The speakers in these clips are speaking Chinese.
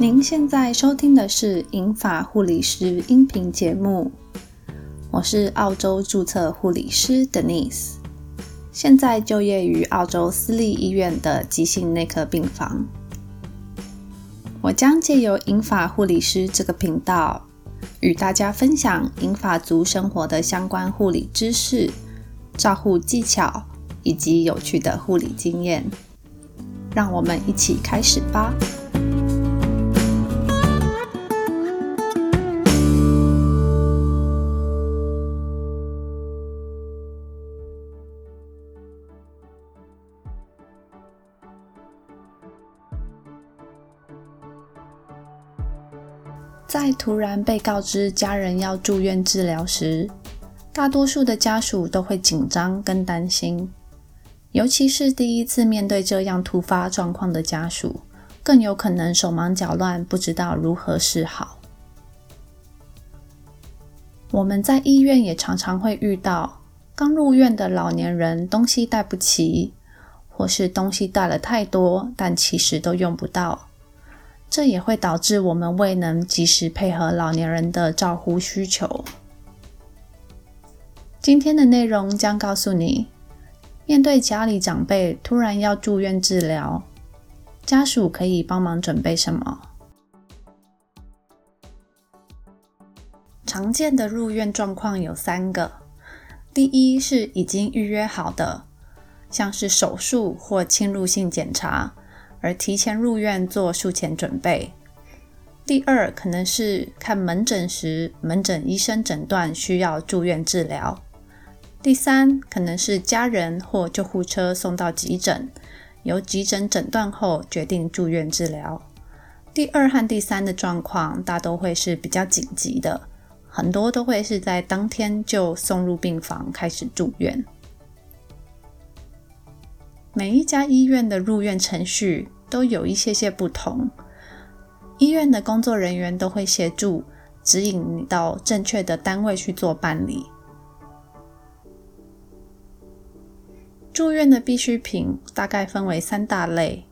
您现在收听的是银发护理师音频节目，我是澳洲注册护理师 Denise，现在就业于澳洲私立医院的急性内科病房。我将借由银发护理师这个频道，与大家分享银发族生活的相关护理知识、照护技巧以及有趣的护理经验。让我们一起开始吧。在突然被告知家人要住院治疗时，大多数的家属都会紧张跟担心，尤其是第一次面对这样突发状况的家属，更有可能手忙脚乱，不知道如何是好。我们在医院也常常会遇到刚入院的老年人东西带不齐，或是东西带了太多，但其实都用不到。这也会导致我们未能及时配合老年人的照护需求。今天的内容将告诉你，面对家里长辈突然要住院治疗，家属可以帮忙准备什么？常见的入院状况有三个：第一是已经预约好的，像是手术或侵入性检查。而提前入院做术前准备。第二，可能是看门诊时，门诊医生诊断需要住院治疗。第三，可能是家人或救护车送到急诊，由急诊诊断后决定住院治疗。第二和第三的状况大都会是比较紧急的，很多都会是在当天就送入病房开始住院。每一家医院的入院程序都有一些些不同，医院的工作人员都会协助指引你到正确的单位去做办理。住院的必需品大概分为三大类：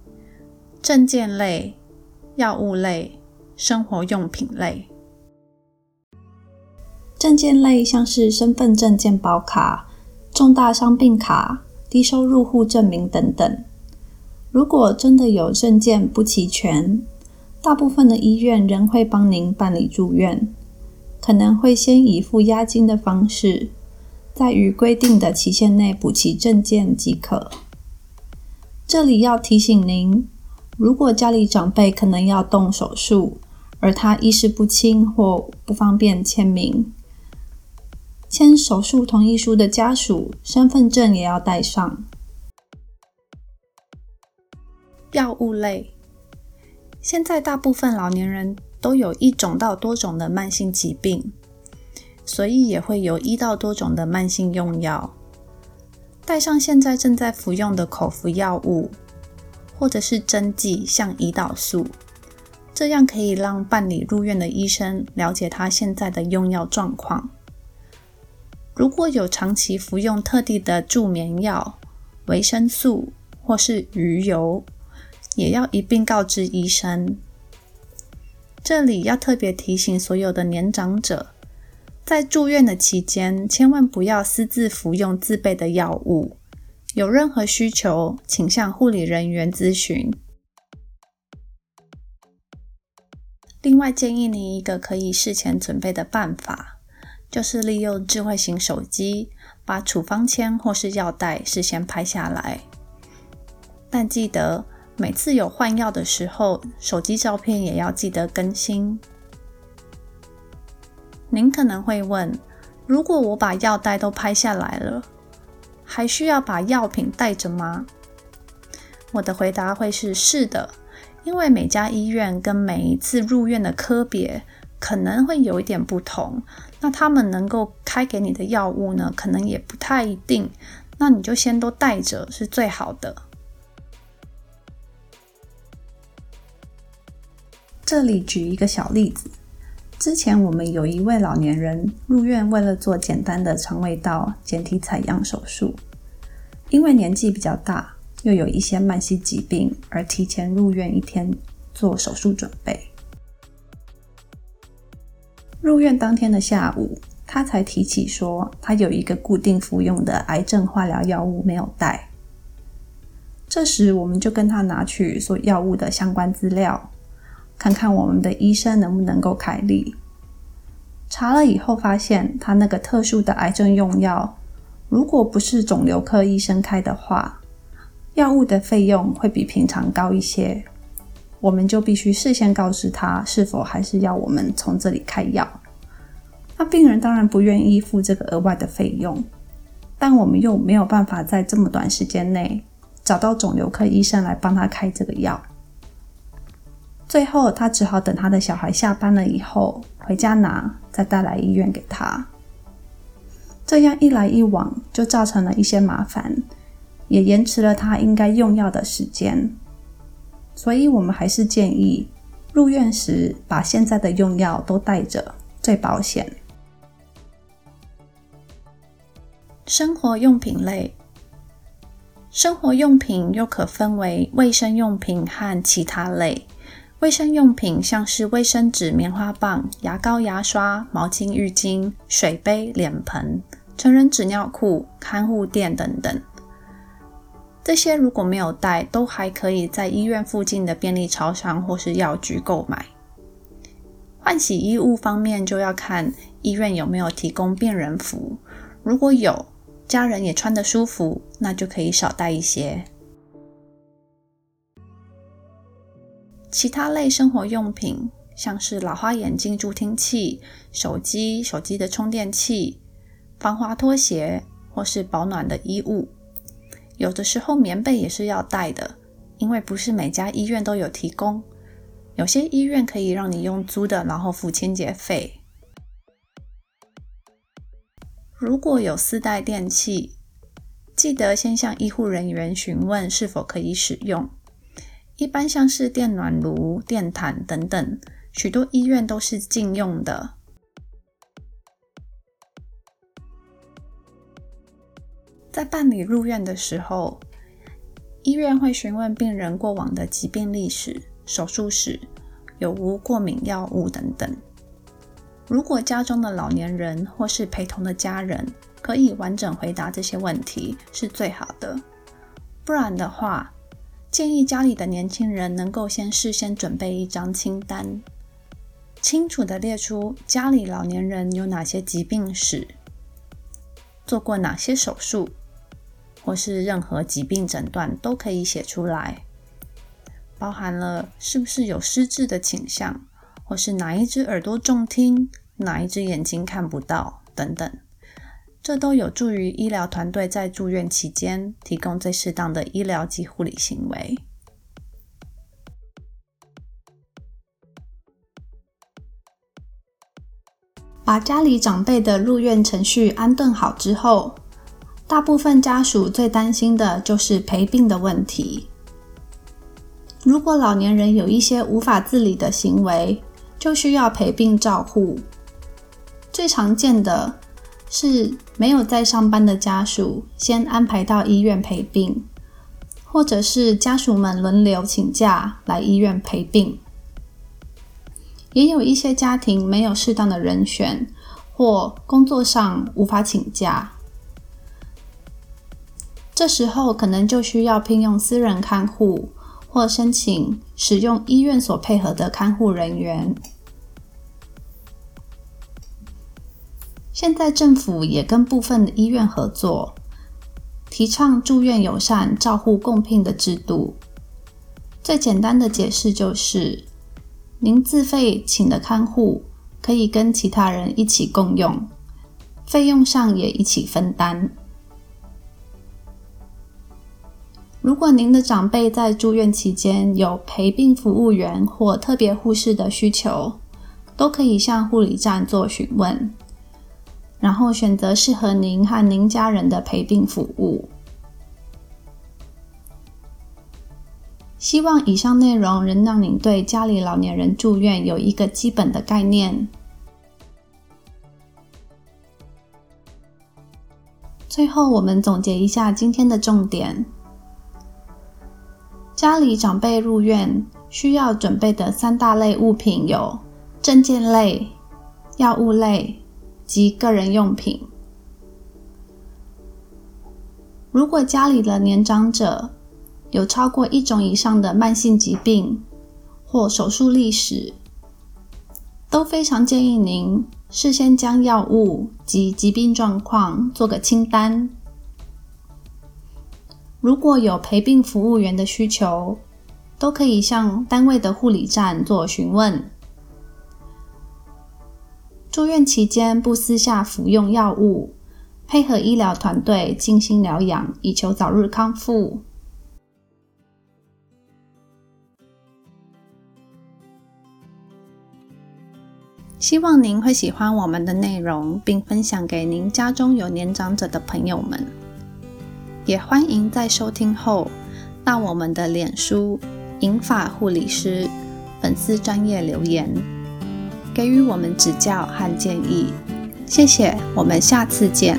证件类、药物类、生活用品类。证件类像是身份证件保卡、重大伤病卡。低收入户证明等等。如果真的有证件不齐全，大部分的医院仍会帮您办理住院，可能会先以付押金的方式，在于规定的期限内补齐证件即可。这里要提醒您，如果家里长辈可能要动手术，而他意识不清或不方便签名。签手术同意书的家属身份证也要带上。药物类，现在大部分老年人都有一种到多种的慢性疾病，所以也会有一到多种的慢性用药。带上现在正在服用的口服药物，或者是针剂，像胰岛素，这样可以让办理入院的医生了解他现在的用药状况。如果有长期服用特定的助眠药、维生素或是鱼油，也要一并告知医生。这里要特别提醒所有的年长者，在住院的期间，千万不要私自服用自备的药物。有任何需求，请向护理人员咨询。另外，建议你一个可以事前准备的办法。就是利用智慧型手机，把处方签或是药袋事先拍下来。但记得每次有换药的时候，手机照片也要记得更新。您可能会问：如果我把药袋都拍下来了，还需要把药品带着吗？我的回答会是：是的，因为每家医院跟每一次入院的科别。可能会有一点不同，那他们能够开给你的药物呢，可能也不太一定。那你就先都带着是最好的。这里举一个小例子，之前我们有一位老年人入院，为了做简单的肠胃道简体采样手术，因为年纪比较大，又有一些慢性疾病，而提前入院一天做手术准备。入院当天的下午，他才提起说他有一个固定服用的癌症化疗药物没有带。这时，我们就跟他拿取所药物的相关资料，看看我们的医生能不能够开立。查了以后，发现他那个特殊的癌症用药，如果不是肿瘤科医生开的话，药物的费用会比平常高一些。我们就必须事先告知他是否还是要我们从这里开药。那病人当然不愿意付这个额外的费用，但我们又没有办法在这么短时间内找到肿瘤科医生来帮他开这个药。最后，他只好等他的小孩下班了以后回家拿，再带来医院给他。这样一来一往，就造成了一些麻烦，也延迟了他应该用药的时间。所以我们还是建议入院时把现在的用药都带着，最保险。生活用品类，生活用品又可分为卫生用品和其他类。卫生用品像是卫生纸、棉花棒、牙膏、牙刷、毛巾、浴巾、水杯、脸盆、成人纸尿裤、看护垫等等。这些如果没有带，都还可以在医院附近的便利超商或是药局购买。换洗衣物方面，就要看医院有没有提供病人服。如果有，家人也穿得舒服，那就可以少带一些。其他类生活用品，像是老花眼镜助听器、手机、手机的充电器、防滑拖鞋或是保暖的衣物。有的时候棉被也是要带的，因为不是每家医院都有提供。有些医院可以让你用租的，然后付清洁费。如果有私带电器，记得先向医护人员询问是否可以使用。一般像是电暖炉、电毯等等，许多医院都是禁用的。在办理入院的时候，医院会询问病人过往的疾病历史、手术史、有无过敏药物等等。如果家中的老年人或是陪同的家人可以完整回答这些问题，是最好的。不然的话，建议家里的年轻人能够先事先准备一张清单，清楚的列出家里老年人有哪些疾病史，做过哪些手术。或是任何疾病诊断都可以写出来，包含了是不是有失智的倾向，或是哪一只耳朵重听，哪一只眼睛看不到等等，这都有助于医疗团队在住院期间提供最适当的医疗及护理行为。把家里长辈的入院程序安顿好之后。大部分家属最担心的就是陪病的问题。如果老年人有一些无法自理的行为，就需要陪病照护。最常见的是没有在上班的家属先安排到医院陪病，或者是家属们轮流请假来医院陪病。也有一些家庭没有适当的人选，或工作上无法请假。这时候可能就需要聘用私人看护，或申请使用医院所配合的看护人员。现在政府也跟部分的医院合作，提倡住院友善照护共聘的制度。最简单的解释就是，您自费请的看护可以跟其他人一起共用，费用上也一起分担。如果您的长辈在住院期间有陪病服务员或特别护士的需求，都可以向护理站做询问，然后选择适合您和您家人的陪病服务。希望以上内容能让您对家里老年人住院有一个基本的概念。最后，我们总结一下今天的重点。家里长辈入院需要准备的三大类物品有：证件类、药物类及个人用品。如果家里的年长者有超过一种以上的慢性疾病或手术历史，都非常建议您事先将药物及疾病状况做个清单。如果有陪病服务员的需求，都可以向单位的护理站做询问。住院期间不私下服用药物。配合医疗团队进行疗养，以求早日康复。希望您会喜欢我们的内容，并分享给您家中有年长者的朋友们。也欢迎在收听后到我们的脸书“银发护理师”粉丝专业留言，给予我们指教和建议。谢谢，我们下次见。